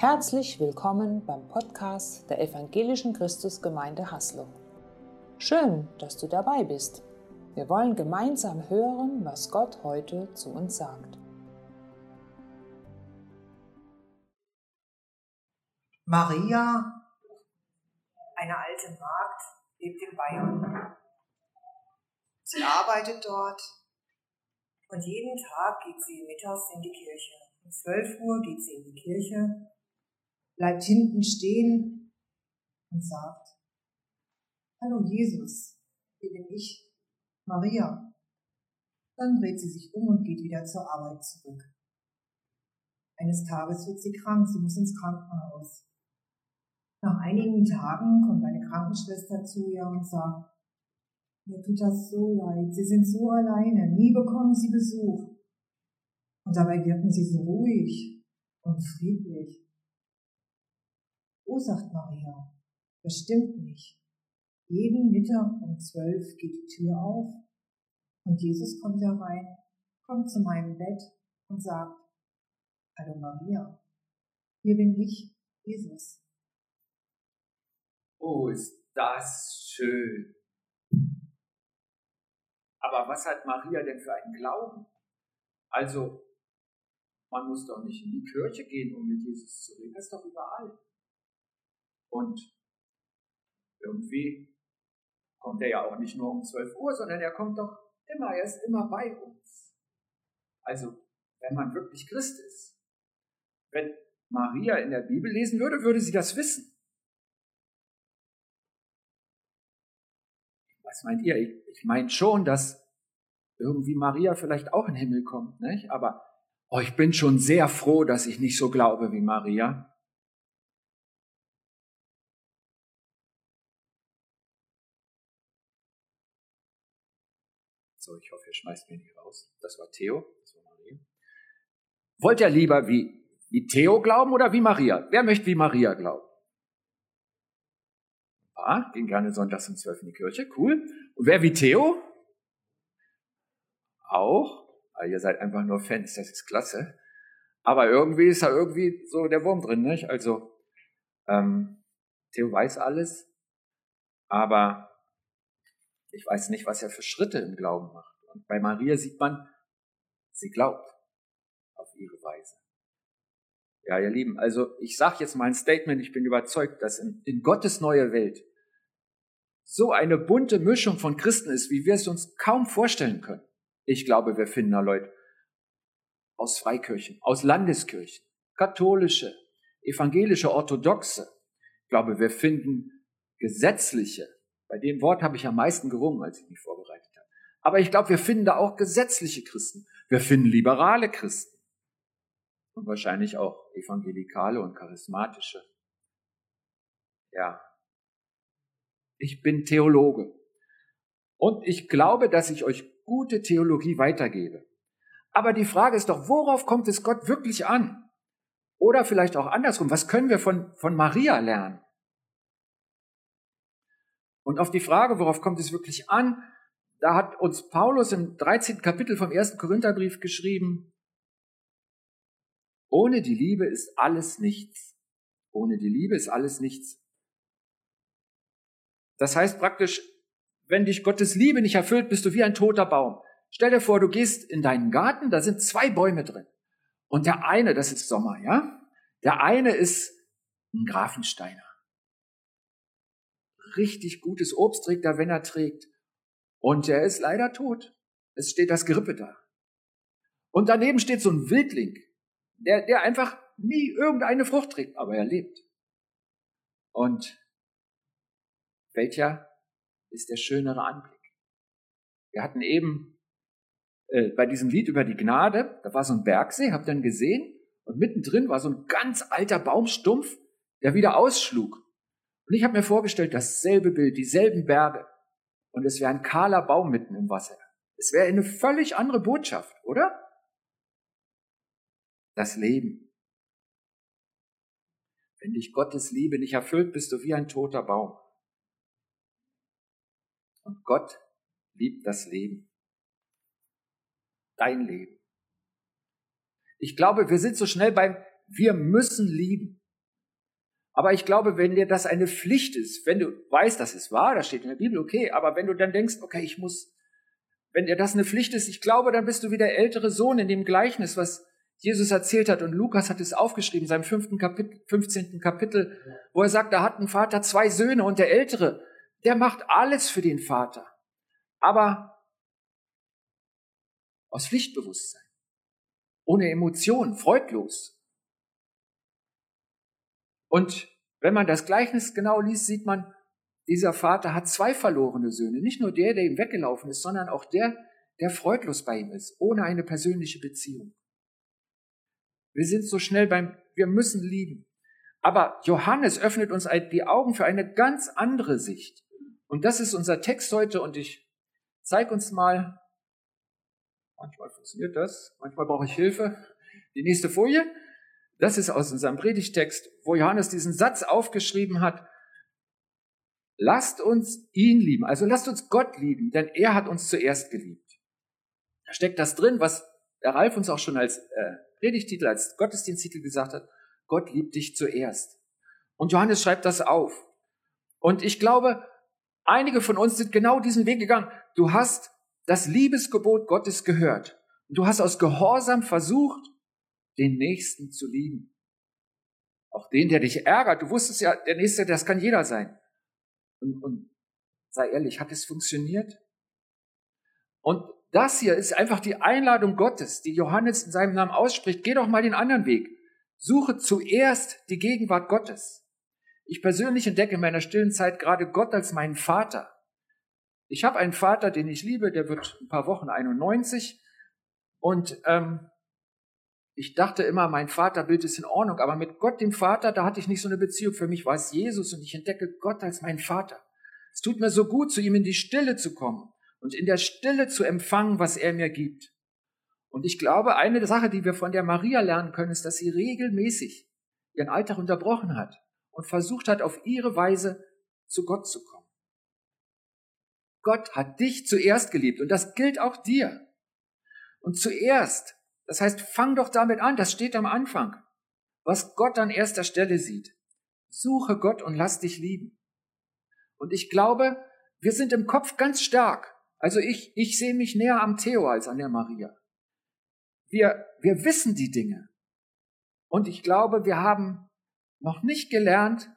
Herzlich willkommen beim Podcast der Evangelischen Christusgemeinde Haslo. Schön, dass du dabei bist. Wir wollen gemeinsam hören, was Gott heute zu uns sagt. Maria, eine alte Magd, lebt in Bayern. Sie arbeitet dort und jeden Tag geht sie mittags in die Kirche. Um 12 Uhr geht sie in die Kirche bleibt hinten stehen und sagt, Hallo Jesus, hier bin ich, Maria. Dann dreht sie sich um und geht wieder zur Arbeit zurück. Eines Tages wird sie krank, sie muss ins Krankenhaus. Nach einigen Tagen kommt eine Krankenschwester zu ihr und sagt, mir tut das so leid, Sie sind so alleine, nie bekommen Sie Besuch. Und dabei wirken Sie so ruhig und friedlich. Oh, sagt Maria, das stimmt nicht. Jeden Mittag um zwölf geht die Tür auf und Jesus kommt herein, kommt zu meinem Bett und sagt, Hallo Maria, hier bin ich, Jesus. Oh, ist das schön. Aber was hat Maria denn für einen Glauben? Also, man muss doch nicht in die Kirche gehen, um mit Jesus zu reden. Das ist doch überall. Und irgendwie kommt er ja auch nicht nur um 12 Uhr, sondern er kommt doch immer, er ist immer bei uns. Also, wenn man wirklich Christ ist, wenn Maria in der Bibel lesen würde, würde sie das wissen. Was meint ihr? Ich, ich meine schon, dass irgendwie Maria vielleicht auch in den Himmel kommt, nicht? aber oh, ich bin schon sehr froh, dass ich nicht so glaube wie Maria. So, ich hoffe, ihr schmeißt mich nicht raus. Das war Theo, das war Maria. Wollt ihr lieber wie, wie Theo glauben oder wie Maria? Wer möchte wie Maria glauben? Ein paar gehen gerne sonntags um zwölf in die Kirche, cool. Und wer wie Theo? Auch. Ah, ihr seid einfach nur Fans, das ist klasse. Aber irgendwie ist da irgendwie so der Wurm drin, nicht? Also, ähm, Theo weiß alles, aber ich weiß nicht, was er für Schritte im Glauben macht. Und bei Maria sieht man, sie glaubt auf ihre Weise. Ja, ihr Lieben, also ich sage jetzt mal ein Statement, ich bin überzeugt, dass in, in Gottes neue Welt so eine bunte Mischung von Christen ist, wie wir es uns kaum vorstellen können. Ich glaube, wir finden da Leute aus Freikirchen, aus Landeskirchen, katholische, evangelische, orthodoxe. Ich glaube, wir finden gesetzliche, bei dem Wort habe ich am meisten gerungen, als ich mich vorbereitet habe. Aber ich glaube, wir finden da auch gesetzliche Christen. Wir finden liberale Christen. Und wahrscheinlich auch evangelikale und charismatische. Ja. Ich bin Theologe. Und ich glaube, dass ich euch gute Theologie weitergebe. Aber die Frage ist doch, worauf kommt es Gott wirklich an? Oder vielleicht auch andersrum, was können wir von, von Maria lernen? Und auf die Frage, worauf kommt es wirklich an, da hat uns Paulus im 13. Kapitel vom ersten Korintherbrief geschrieben, ohne die Liebe ist alles nichts. Ohne die Liebe ist alles nichts. Das heißt praktisch, wenn dich Gottes Liebe nicht erfüllt, bist du wie ein toter Baum. Stell dir vor, du gehst in deinen Garten, da sind zwei Bäume drin. Und der eine, das ist Sommer, ja? Der eine ist ein Grafensteiner richtig gutes Obst trägt er, wenn er trägt. Und er ist leider tot. Es steht das Gerippe da. Und daneben steht so ein Wildling, der, der einfach nie irgendeine Frucht trägt, aber er lebt. Und welcher ist der schönere Anblick? Wir hatten eben äh, bei diesem Lied über die Gnade, da war so ein Bergsee, habt ihr ihn gesehen? Und mittendrin war so ein ganz alter Baumstumpf, der wieder ausschlug. Und ich habe mir vorgestellt, dasselbe Bild, dieselben Berge. Und es wäre ein kahler Baum mitten im Wasser. Es wäre eine völlig andere Botschaft, oder? Das Leben. Wenn dich Gottes Liebe nicht erfüllt, bist du wie ein toter Baum. Und Gott liebt das Leben. Dein Leben. Ich glaube, wir sind so schnell beim Wir müssen lieben. Aber ich glaube, wenn dir das eine Pflicht ist, wenn du weißt, das ist wahr, das steht in der Bibel, okay, aber wenn du dann denkst, okay, ich muss, wenn dir das eine Pflicht ist, ich glaube, dann bist du wie der ältere Sohn in dem Gleichnis, was Jesus erzählt hat und Lukas hat es aufgeschrieben, in seinem fünften Kapitel, 15. Kapitel, wo er sagt, da hat ein Vater zwei Söhne und der Ältere, der macht alles für den Vater. Aber aus Pflichtbewusstsein, ohne Emotionen, freudlos. Und wenn man das Gleichnis genau liest, sieht man, dieser Vater hat zwei verlorene Söhne. Nicht nur der, der ihm weggelaufen ist, sondern auch der, der freudlos bei ihm ist, ohne eine persönliche Beziehung. Wir sind so schnell beim, wir müssen lieben. Aber Johannes öffnet uns die Augen für eine ganz andere Sicht. Und das ist unser Text heute und ich zeige uns mal, manchmal funktioniert das, manchmal brauche ich Hilfe, die nächste Folie. Das ist aus unserem Predigtext, wo Johannes diesen Satz aufgeschrieben hat. Lasst uns ihn lieben, also lasst uns Gott lieben, denn er hat uns zuerst geliebt. Da steckt das drin, was der Ralf uns auch schon als äh, Predigtitel, als Gottesdiensttitel gesagt hat. Gott liebt dich zuerst. Und Johannes schreibt das auf. Und ich glaube, einige von uns sind genau diesen Weg gegangen. Du hast das Liebesgebot Gottes gehört. Du hast aus Gehorsam versucht, den Nächsten zu lieben. Auch den, der dich ärgert. Du wusstest ja, der Nächste, das kann jeder sein. Und, und sei ehrlich, hat es funktioniert? Und das hier ist einfach die Einladung Gottes, die Johannes in seinem Namen ausspricht. Geh doch mal den anderen Weg. Suche zuerst die Gegenwart Gottes. Ich persönlich entdecke in meiner stillen Zeit gerade Gott als meinen Vater. Ich habe einen Vater, den ich liebe, der wird ein paar Wochen 91. Und ähm, ich dachte immer, mein Vaterbild ist in Ordnung, aber mit Gott, dem Vater, da hatte ich nicht so eine Beziehung. Für mich war es Jesus und ich entdecke Gott als meinen Vater. Es tut mir so gut, zu ihm in die Stille zu kommen und in der Stille zu empfangen, was er mir gibt. Und ich glaube, eine Sache, die wir von der Maria lernen können, ist, dass sie regelmäßig ihren Alltag unterbrochen hat und versucht hat, auf ihre Weise zu Gott zu kommen. Gott hat dich zuerst geliebt und das gilt auch dir. Und zuerst das heißt, fang doch damit an, das steht am Anfang. Was Gott an erster Stelle sieht. Suche Gott und lass dich lieben. Und ich glaube, wir sind im Kopf ganz stark. Also ich, ich sehe mich näher am Theo als an der Maria. Wir, wir wissen die Dinge. Und ich glaube, wir haben noch nicht gelernt,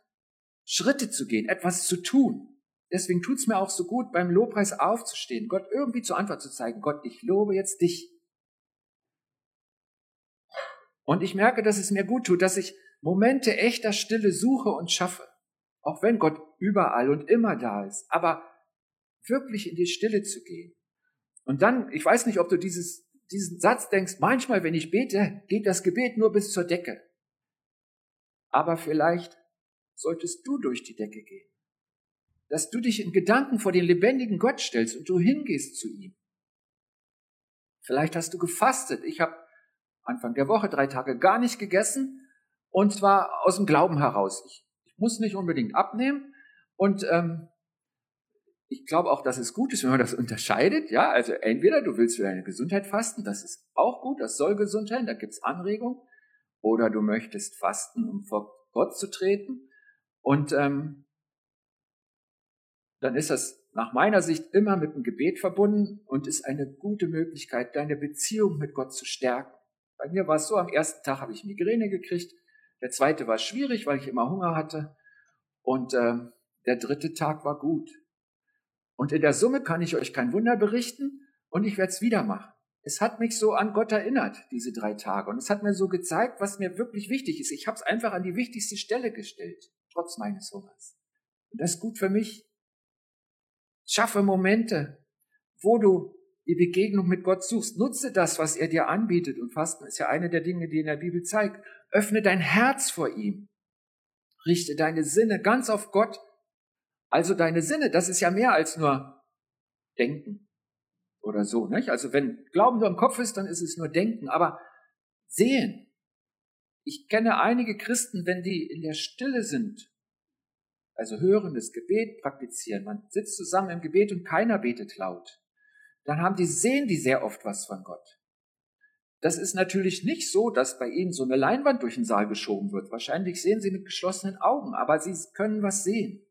Schritte zu gehen, etwas zu tun. Deswegen tut's mir auch so gut, beim Lobpreis aufzustehen, Gott irgendwie zur Antwort zu zeigen. Gott, ich lobe jetzt dich. Und ich merke, dass es mir gut tut, dass ich Momente echter Stille suche und schaffe. Auch wenn Gott überall und immer da ist. Aber wirklich in die Stille zu gehen. Und dann, ich weiß nicht, ob du dieses, diesen Satz denkst, manchmal, wenn ich bete, geht das Gebet nur bis zur Decke. Aber vielleicht solltest du durch die Decke gehen. Dass du dich in Gedanken vor den lebendigen Gott stellst und du hingehst zu ihm. Vielleicht hast du gefastet. Ich habe Anfang der Woche drei Tage gar nicht gegessen und zwar aus dem Glauben heraus. Ich, ich muss nicht unbedingt abnehmen und ähm, ich glaube auch, dass es gut ist, wenn man das unterscheidet. Ja, also entweder du willst für deine Gesundheit fasten, das ist auch gut, das soll gesund sein, da gibt's Anregungen, oder du möchtest fasten, um vor Gott zu treten. Und ähm, dann ist das nach meiner Sicht immer mit dem Gebet verbunden und ist eine gute Möglichkeit, deine Beziehung mit Gott zu stärken. Bei mir war es so, am ersten Tag habe ich Migräne gekriegt, der zweite war schwierig, weil ich immer Hunger hatte und ähm, der dritte Tag war gut. Und in der Summe kann ich euch kein Wunder berichten und ich werde es wieder machen. Es hat mich so an Gott erinnert, diese drei Tage. Und es hat mir so gezeigt, was mir wirklich wichtig ist. Ich habe es einfach an die wichtigste Stelle gestellt, trotz meines Hungers. Und das ist gut für mich. Schaffe Momente, wo du die Begegnung mit Gott suchst. Nutze das, was er dir anbietet. Und Fasten ist ja eine der Dinge, die in der Bibel zeigt. Öffne dein Herz vor ihm. Richte deine Sinne ganz auf Gott. Also deine Sinne, das ist ja mehr als nur Denken oder so. Nicht? Also wenn Glauben nur im Kopf ist, dann ist es nur Denken. Aber sehen. Ich kenne einige Christen, wenn die in der Stille sind, also hörendes Gebet praktizieren. Man sitzt zusammen im Gebet und keiner betet laut dann haben die, sehen die sehr oft was von Gott. das ist natürlich nicht so, dass bei Ihnen so eine Leinwand durch den Saal geschoben wird. Wahrscheinlich sehen Sie mit geschlossenen Augen, aber Sie können was sehen.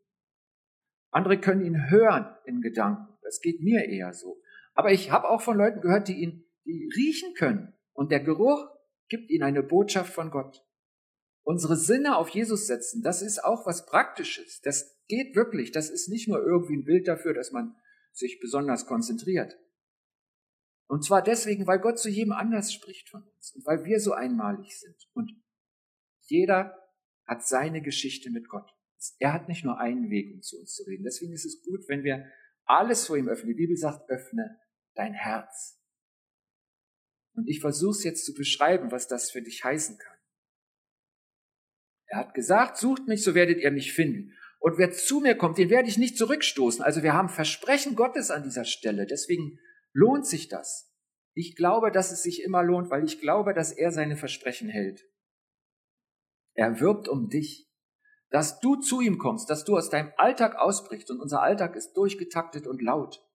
Andere können ihn hören in Gedanken. Das geht mir eher so. Aber ich habe auch von Leuten gehört, die ihn die riechen können. Und der Geruch gibt ihnen eine Botschaft von Gott. Unsere Sinne auf Jesus setzen, das ist auch was Praktisches. Das geht wirklich. Das ist nicht nur irgendwie ein Bild dafür, dass man sich besonders konzentriert. Und zwar deswegen, weil Gott zu jedem anders spricht von uns und weil wir so einmalig sind. Und jeder hat seine Geschichte mit Gott. Er hat nicht nur einen Weg, um zu uns zu reden. Deswegen ist es gut, wenn wir alles vor ihm öffnen. Die Bibel sagt, öffne dein Herz. Und ich versuche es jetzt zu beschreiben, was das für dich heißen kann. Er hat gesagt, sucht mich, so werdet ihr mich finden. Und wer zu mir kommt, den werde ich nicht zurückstoßen. Also wir haben Versprechen Gottes an dieser Stelle. Deswegen lohnt sich das. Ich glaube, dass es sich immer lohnt, weil ich glaube, dass er seine Versprechen hält. Er wirbt um dich, dass du zu ihm kommst, dass du aus deinem Alltag ausbrichst. Und unser Alltag ist durchgetaktet und laut.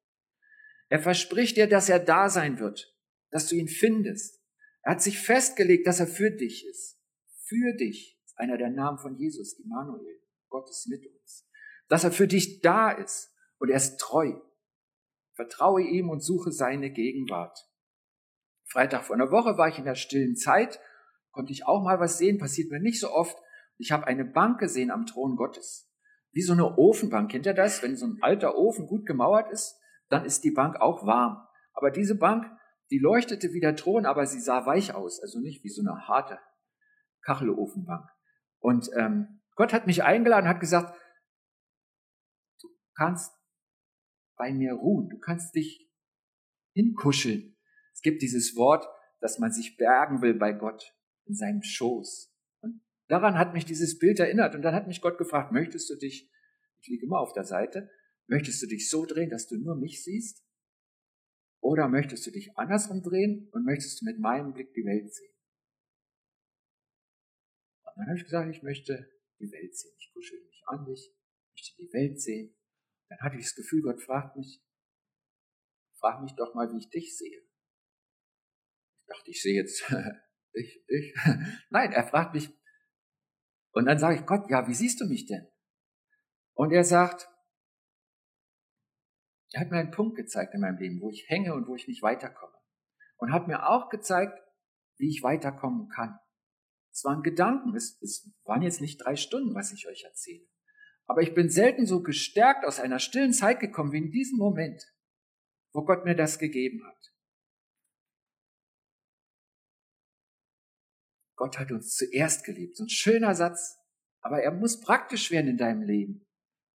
Er verspricht dir, dass er da sein wird, dass du ihn findest. Er hat sich festgelegt, dass er für dich ist. Für dich ist einer der Namen von Jesus, Immanuel. Gott ist mit uns. Dass er für dich da ist und er ist treu. Vertraue ihm und suche seine Gegenwart. Freitag vor einer Woche war ich in der stillen Zeit, konnte ich auch mal was sehen, passiert mir nicht so oft. Ich habe eine Bank gesehen am Thron Gottes. Wie so eine Ofenbank. Kennt ihr das? Wenn so ein alter Ofen gut gemauert ist, dann ist die Bank auch warm. Aber diese Bank, die leuchtete wie der Thron, aber sie sah weich aus, also nicht wie so eine harte Kachelofenbank. Und ähm, Gott hat mich eingeladen, hat gesagt, du kannst bei mir ruhen, du kannst dich hinkuscheln. Es gibt dieses Wort, dass man sich bergen will bei Gott in seinem Schoß. Und daran hat mich dieses Bild erinnert. Und dann hat mich Gott gefragt, möchtest du dich, ich liege immer auf der Seite, möchtest du dich so drehen, dass du nur mich siehst? Oder möchtest du dich andersrum drehen und möchtest du mit meinem Blick die Welt sehen? Und dann habe ich gesagt, ich möchte die Welt sehen. Ich kuschel mich an dich, möchte die Welt sehen. Dann hatte ich das Gefühl, Gott fragt mich, frag mich doch mal, wie ich dich sehe. Ich dachte, ich sehe jetzt dich, dich. Nein, er fragt mich. Und dann sage ich, Gott, ja, wie siehst du mich denn? Und er sagt, er hat mir einen Punkt gezeigt in meinem Leben, wo ich hänge und wo ich nicht weiterkomme. Und hat mir auch gezeigt, wie ich weiterkommen kann. Es waren Gedanken, es, es waren jetzt nicht drei Stunden, was ich euch erzähle. Aber ich bin selten so gestärkt aus einer stillen Zeit gekommen wie in diesem Moment, wo Gott mir das gegeben hat. Gott hat uns zuerst geliebt. So ein schöner Satz. Aber er muss praktisch werden in deinem Leben.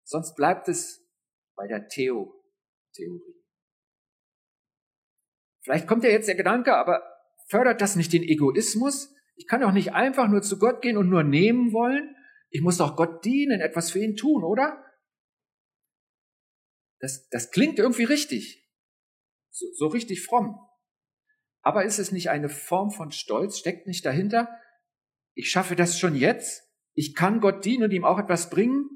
Sonst bleibt es bei der Theo Theorie. Vielleicht kommt ja jetzt der Gedanke, aber fördert das nicht den Egoismus? Ich kann doch nicht einfach nur zu Gott gehen und nur nehmen wollen. Ich muss doch Gott dienen, etwas für ihn tun, oder? Das, das klingt irgendwie richtig. So, so richtig fromm. Aber ist es nicht eine Form von Stolz? Steckt nicht dahinter? Ich schaffe das schon jetzt. Ich kann Gott dienen und ihm auch etwas bringen.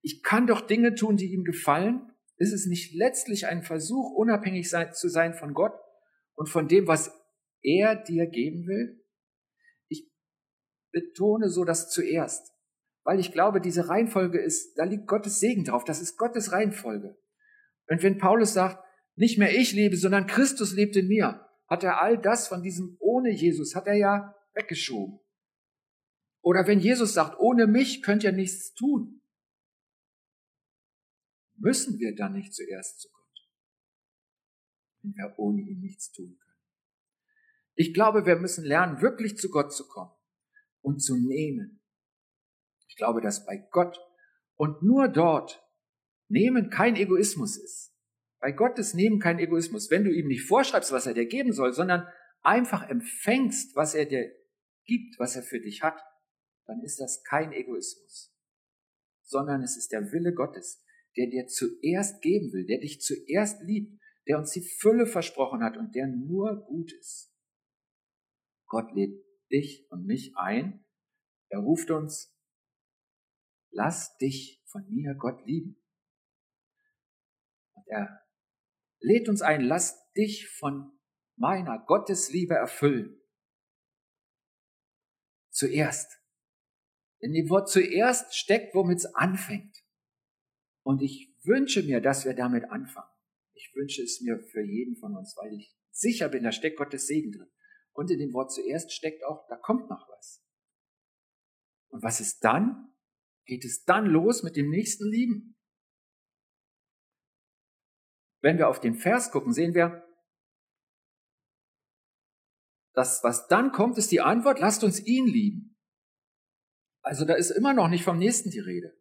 Ich kann doch Dinge tun, die ihm gefallen. Ist es nicht letztlich ein Versuch, unabhängig zu sein von Gott und von dem, was er dir geben will? Betone so das zuerst, weil ich glaube, diese Reihenfolge ist, da liegt Gottes Segen drauf, das ist Gottes Reihenfolge. Und wenn Paulus sagt, nicht mehr ich lebe, sondern Christus lebt in mir, hat er all das von diesem ohne Jesus, hat er ja weggeschoben. Oder wenn Jesus sagt, ohne mich könnt ihr nichts tun, müssen wir dann nicht zuerst zu Gott, wenn wir ohne ihn nichts tun können. Ich glaube, wir müssen lernen, wirklich zu Gott zu kommen und zu nehmen. Ich glaube, dass bei Gott und nur dort Nehmen kein Egoismus ist. Bei Gott ist Nehmen kein Egoismus. Wenn du ihm nicht vorschreibst, was er dir geben soll, sondern einfach empfängst, was er dir gibt, was er für dich hat, dann ist das kein Egoismus, sondern es ist der Wille Gottes, der dir zuerst geben will, der dich zuerst liebt, der uns die Fülle versprochen hat und der nur gut ist. Gott lädt dich und mich ein. Er ruft uns, lass dich von mir Gott lieben. Und er lädt uns ein, lass dich von meiner Gottesliebe erfüllen. zuerst. In dem Wort zuerst steckt, womit es anfängt. Und ich wünsche mir, dass wir damit anfangen. Ich wünsche es mir für jeden von uns, weil ich sicher bin, da steckt Gottes Segen drin. Und in dem Wort zuerst steckt auch, da kommt noch was. Und was ist dann? Geht es dann los mit dem nächsten Lieben? Wenn wir auf den Vers gucken, sehen wir, das, was dann kommt, ist die Antwort, lasst uns ihn lieben. Also da ist immer noch nicht vom Nächsten die Rede.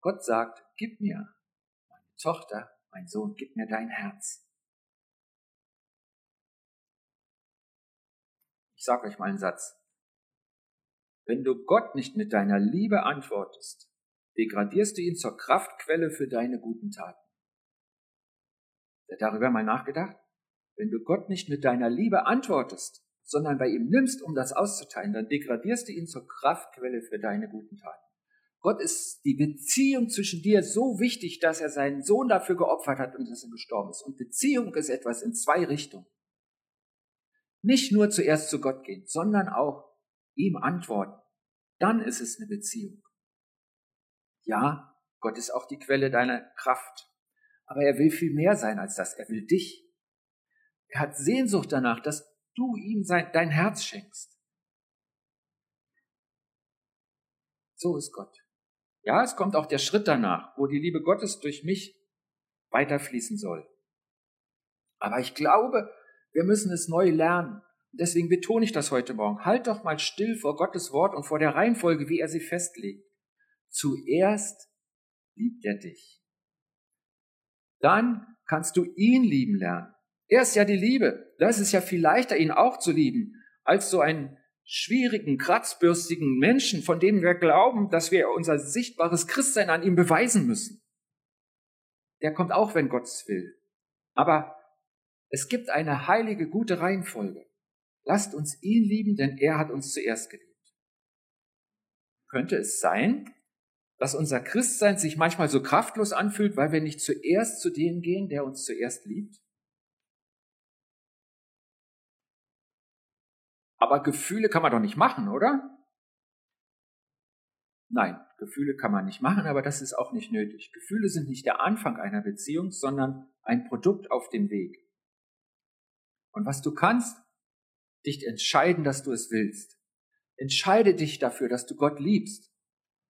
Gott sagt, gib mir, meine Tochter, mein Sohn, gib mir dein Herz. Ich sage euch mal einen Satz. Wenn du Gott nicht mit deiner Liebe antwortest, degradierst du ihn zur Kraftquelle für deine guten Taten. Darüber mal nachgedacht? Wenn du Gott nicht mit deiner Liebe antwortest, sondern bei ihm nimmst, um das auszuteilen, dann degradierst du ihn zur Kraftquelle für deine guten Taten. Gott ist die Beziehung zwischen dir so wichtig, dass er seinen Sohn dafür geopfert hat und dass er gestorben ist. Und Beziehung ist etwas in zwei Richtungen. Nicht nur zuerst zu Gott gehen, sondern auch ihm antworten. Dann ist es eine Beziehung. Ja, Gott ist auch die Quelle deiner Kraft. Aber er will viel mehr sein als das. Er will dich. Er hat Sehnsucht danach, dass du ihm sein, dein Herz schenkst. So ist Gott. Ja, es kommt auch der Schritt danach, wo die Liebe Gottes durch mich weiterfließen soll. Aber ich glaube, wir müssen es neu lernen. Deswegen betone ich das heute Morgen. Halt doch mal still vor Gottes Wort und vor der Reihenfolge, wie er sie festlegt. Zuerst liebt er dich. Dann kannst du ihn lieben lernen. Er ist ja die Liebe. Das ist ja viel leichter, ihn auch zu lieben, als so einen schwierigen, kratzbürstigen Menschen, von dem wir glauben, dass wir unser sichtbares Christsein an ihm beweisen müssen. Der kommt auch, wenn Gott es will. Aber es gibt eine heilige, gute Reihenfolge. Lasst uns ihn lieben, denn er hat uns zuerst geliebt. Könnte es sein, dass unser Christsein sich manchmal so kraftlos anfühlt, weil wir nicht zuerst zu dem gehen, der uns zuerst liebt? Aber Gefühle kann man doch nicht machen, oder? Nein, Gefühle kann man nicht machen, aber das ist auch nicht nötig. Gefühle sind nicht der Anfang einer Beziehung, sondern ein Produkt auf dem Weg. Und was du kannst, dich entscheiden, dass du es willst. Entscheide dich dafür, dass du Gott liebst.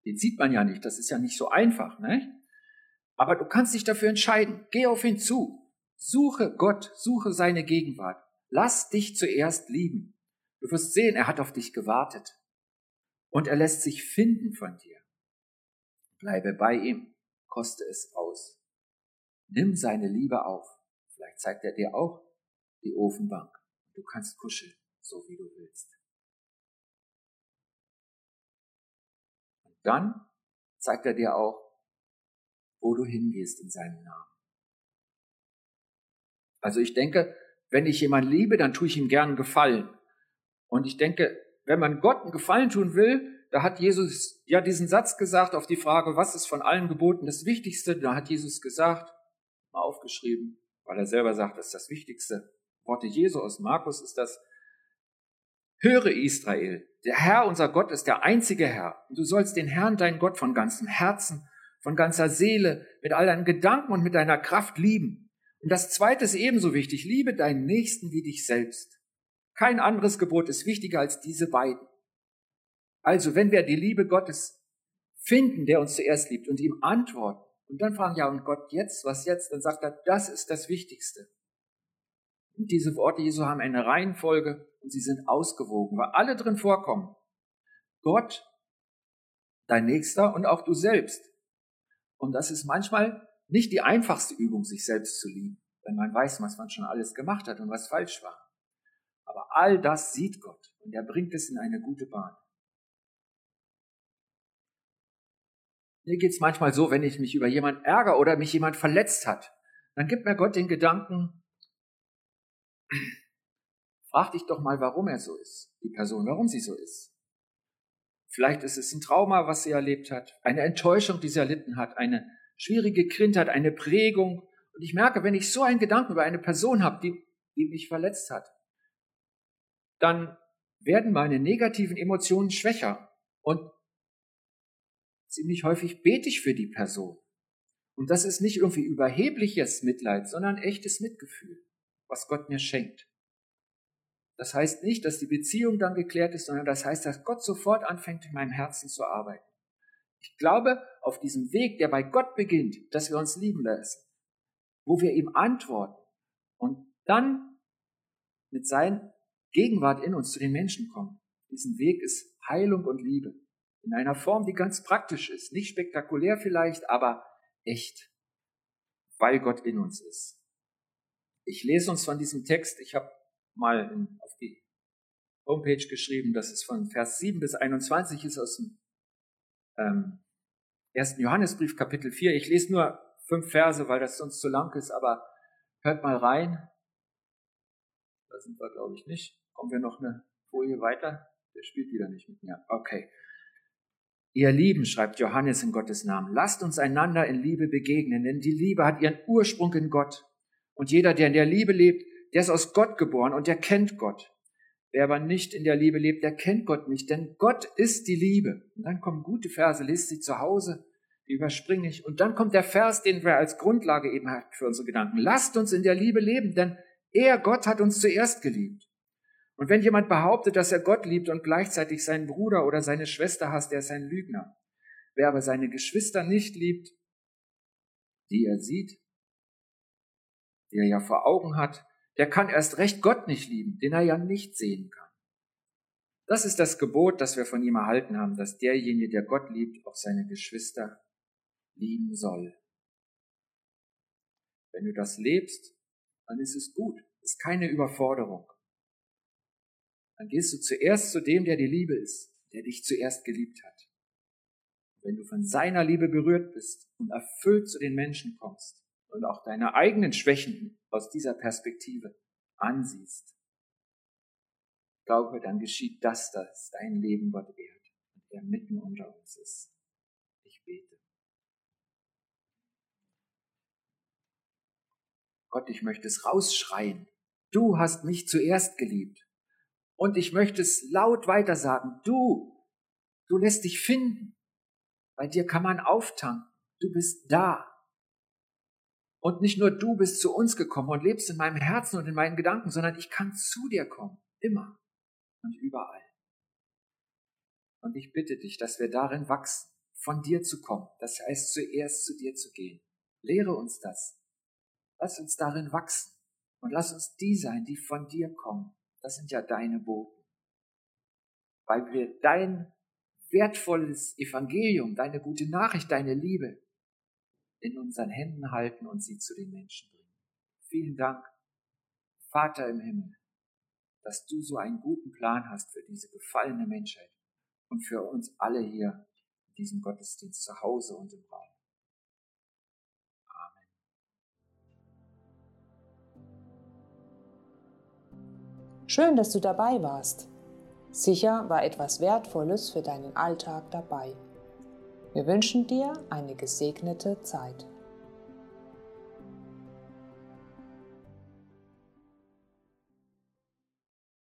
Den sieht man ja nicht, das ist ja nicht so einfach, ne? Aber du kannst dich dafür entscheiden. Geh auf ihn zu. Suche Gott, suche seine Gegenwart. Lass dich zuerst lieben. Du wirst sehen, er hat auf dich gewartet. Und er lässt sich finden von dir. Bleibe bei ihm, koste es aus. Nimm seine Liebe auf. Vielleicht zeigt er dir auch die Ofenbank. Du kannst kuscheln, so wie du willst. Und dann zeigt er dir auch, wo du hingehst in seinem Namen. Also ich denke, wenn ich jemanden liebe, dann tue ich ihm gern Gefallen. Und ich denke, wenn man Gott einen Gefallen tun will, da hat Jesus ja diesen Satz gesagt auf die Frage, was ist von allen Geboten das Wichtigste? Da hat Jesus gesagt, mal aufgeschrieben, weil er selber sagt, das ist das Wichtigste. Worte Jesu aus Markus ist das, höre Israel, der Herr, unser Gott, ist der einzige Herr. Und du sollst den Herrn, deinen Gott, von ganzem Herzen, von ganzer Seele, mit all deinen Gedanken und mit deiner Kraft lieben. Und das zweite ist ebenso wichtig, liebe deinen Nächsten wie dich selbst. Kein anderes Gebot ist wichtiger als diese beiden. Also, wenn wir die Liebe Gottes finden, der uns zuerst liebt, und ihm antworten, und dann fragen, ja, und Gott jetzt, was jetzt? Dann sagt er, das ist das Wichtigste. Diese Worte Jesu haben eine Reihenfolge und sie sind ausgewogen, weil alle drin vorkommen. Gott, dein Nächster und auch du selbst. Und das ist manchmal nicht die einfachste Übung, sich selbst zu lieben, wenn man weiß, was man schon alles gemacht hat und was falsch war. Aber all das sieht Gott und er bringt es in eine gute Bahn. Mir geht's manchmal so, wenn ich mich über jemand ärgere oder mich jemand verletzt hat, dann gibt mir Gott den Gedanken, Frag dich doch mal, warum er so ist, die Person, warum sie so ist. Vielleicht ist es ein Trauma, was sie erlebt hat, eine Enttäuschung, die sie erlitten hat, eine schwierige Kindheit, eine Prägung. Und ich merke, wenn ich so einen Gedanken über eine Person habe, die, die mich verletzt hat, dann werden meine negativen Emotionen schwächer und ziemlich häufig bete ich für die Person. Und das ist nicht irgendwie überhebliches Mitleid, sondern echtes Mitgefühl, was Gott mir schenkt. Das heißt nicht, dass die Beziehung dann geklärt ist, sondern das heißt, dass Gott sofort anfängt, in meinem Herzen zu arbeiten. Ich glaube, auf diesem Weg, der bei Gott beginnt, dass wir uns lieben lassen, wo wir ihm antworten und dann mit seiner Gegenwart in uns zu den Menschen kommen. Diesen Weg ist Heilung und Liebe. In einer Form, die ganz praktisch ist. Nicht spektakulär vielleicht, aber echt. Weil Gott in uns ist. Ich lese uns von diesem Text, ich habe mal auf die Homepage geschrieben, dass es von Vers 7 bis 21 ist aus dem ähm, ersten Johannesbrief Kapitel 4. Ich lese nur fünf Verse, weil das sonst zu lang ist, aber hört mal rein. Da sind wir, glaube ich, nicht. Kommen wir noch eine Folie weiter? Der spielt wieder nicht mit mir. Okay. Ihr Lieben, schreibt Johannes in Gottes Namen, lasst uns einander in Liebe begegnen, denn die Liebe hat ihren Ursprung in Gott. Und jeder, der in der Liebe lebt, der ist aus Gott geboren und der kennt Gott. Wer aber nicht in der Liebe lebt, der kennt Gott nicht, denn Gott ist die Liebe. Und dann kommen gute Verse, lest sie zu Hause, die überspringe ich. Und dann kommt der Vers, den wir als Grundlage eben hat für unsere Gedanken. Lasst uns in der Liebe leben, denn er, Gott, hat uns zuerst geliebt. Und wenn jemand behauptet, dass er Gott liebt und gleichzeitig seinen Bruder oder seine Schwester hasst, der ist ein Lügner. Wer aber seine Geschwister nicht liebt, die er sieht, die er ja vor Augen hat, der kann erst recht Gott nicht lieben, den er ja nicht sehen kann. Das ist das Gebot, das wir von ihm erhalten haben, dass derjenige, der Gott liebt, auch seine Geschwister lieben soll. Wenn du das lebst, dann ist es gut, ist keine Überforderung. Dann gehst du zuerst zu dem, der die Liebe ist, der dich zuerst geliebt hat. Wenn du von seiner Liebe berührt bist und erfüllt zu den Menschen kommst, und auch deine eigenen Schwächen aus dieser Perspektive ansiehst, glaube, dann geschieht das, dass dein Leben Gott ehrt und er mitten unter uns ist. Ich bete. Gott, ich möchte es rausschreien. Du hast mich zuerst geliebt. Und ich möchte es laut weiter sagen. Du, du lässt dich finden. Bei dir kann man auftanken. Du bist da. Und nicht nur du bist zu uns gekommen und lebst in meinem Herzen und in meinen Gedanken, sondern ich kann zu dir kommen. Immer und überall. Und ich bitte dich, dass wir darin wachsen, von dir zu kommen. Das heißt, zuerst zu dir zu gehen. Lehre uns das. Lass uns darin wachsen. Und lass uns die sein, die von dir kommen. Das sind ja deine Boten. Weil wir dein wertvolles Evangelium, deine gute Nachricht, deine Liebe in unseren Händen halten und sie zu den Menschen bringen. Vielen Dank, Vater im Himmel, dass du so einen guten Plan hast für diese gefallene Menschheit und für uns alle hier in diesem Gottesdienst zu Hause und im Raum. Amen. Schön, dass du dabei warst. Sicher war etwas Wertvolles für deinen Alltag dabei. Wir wünschen dir eine gesegnete Zeit.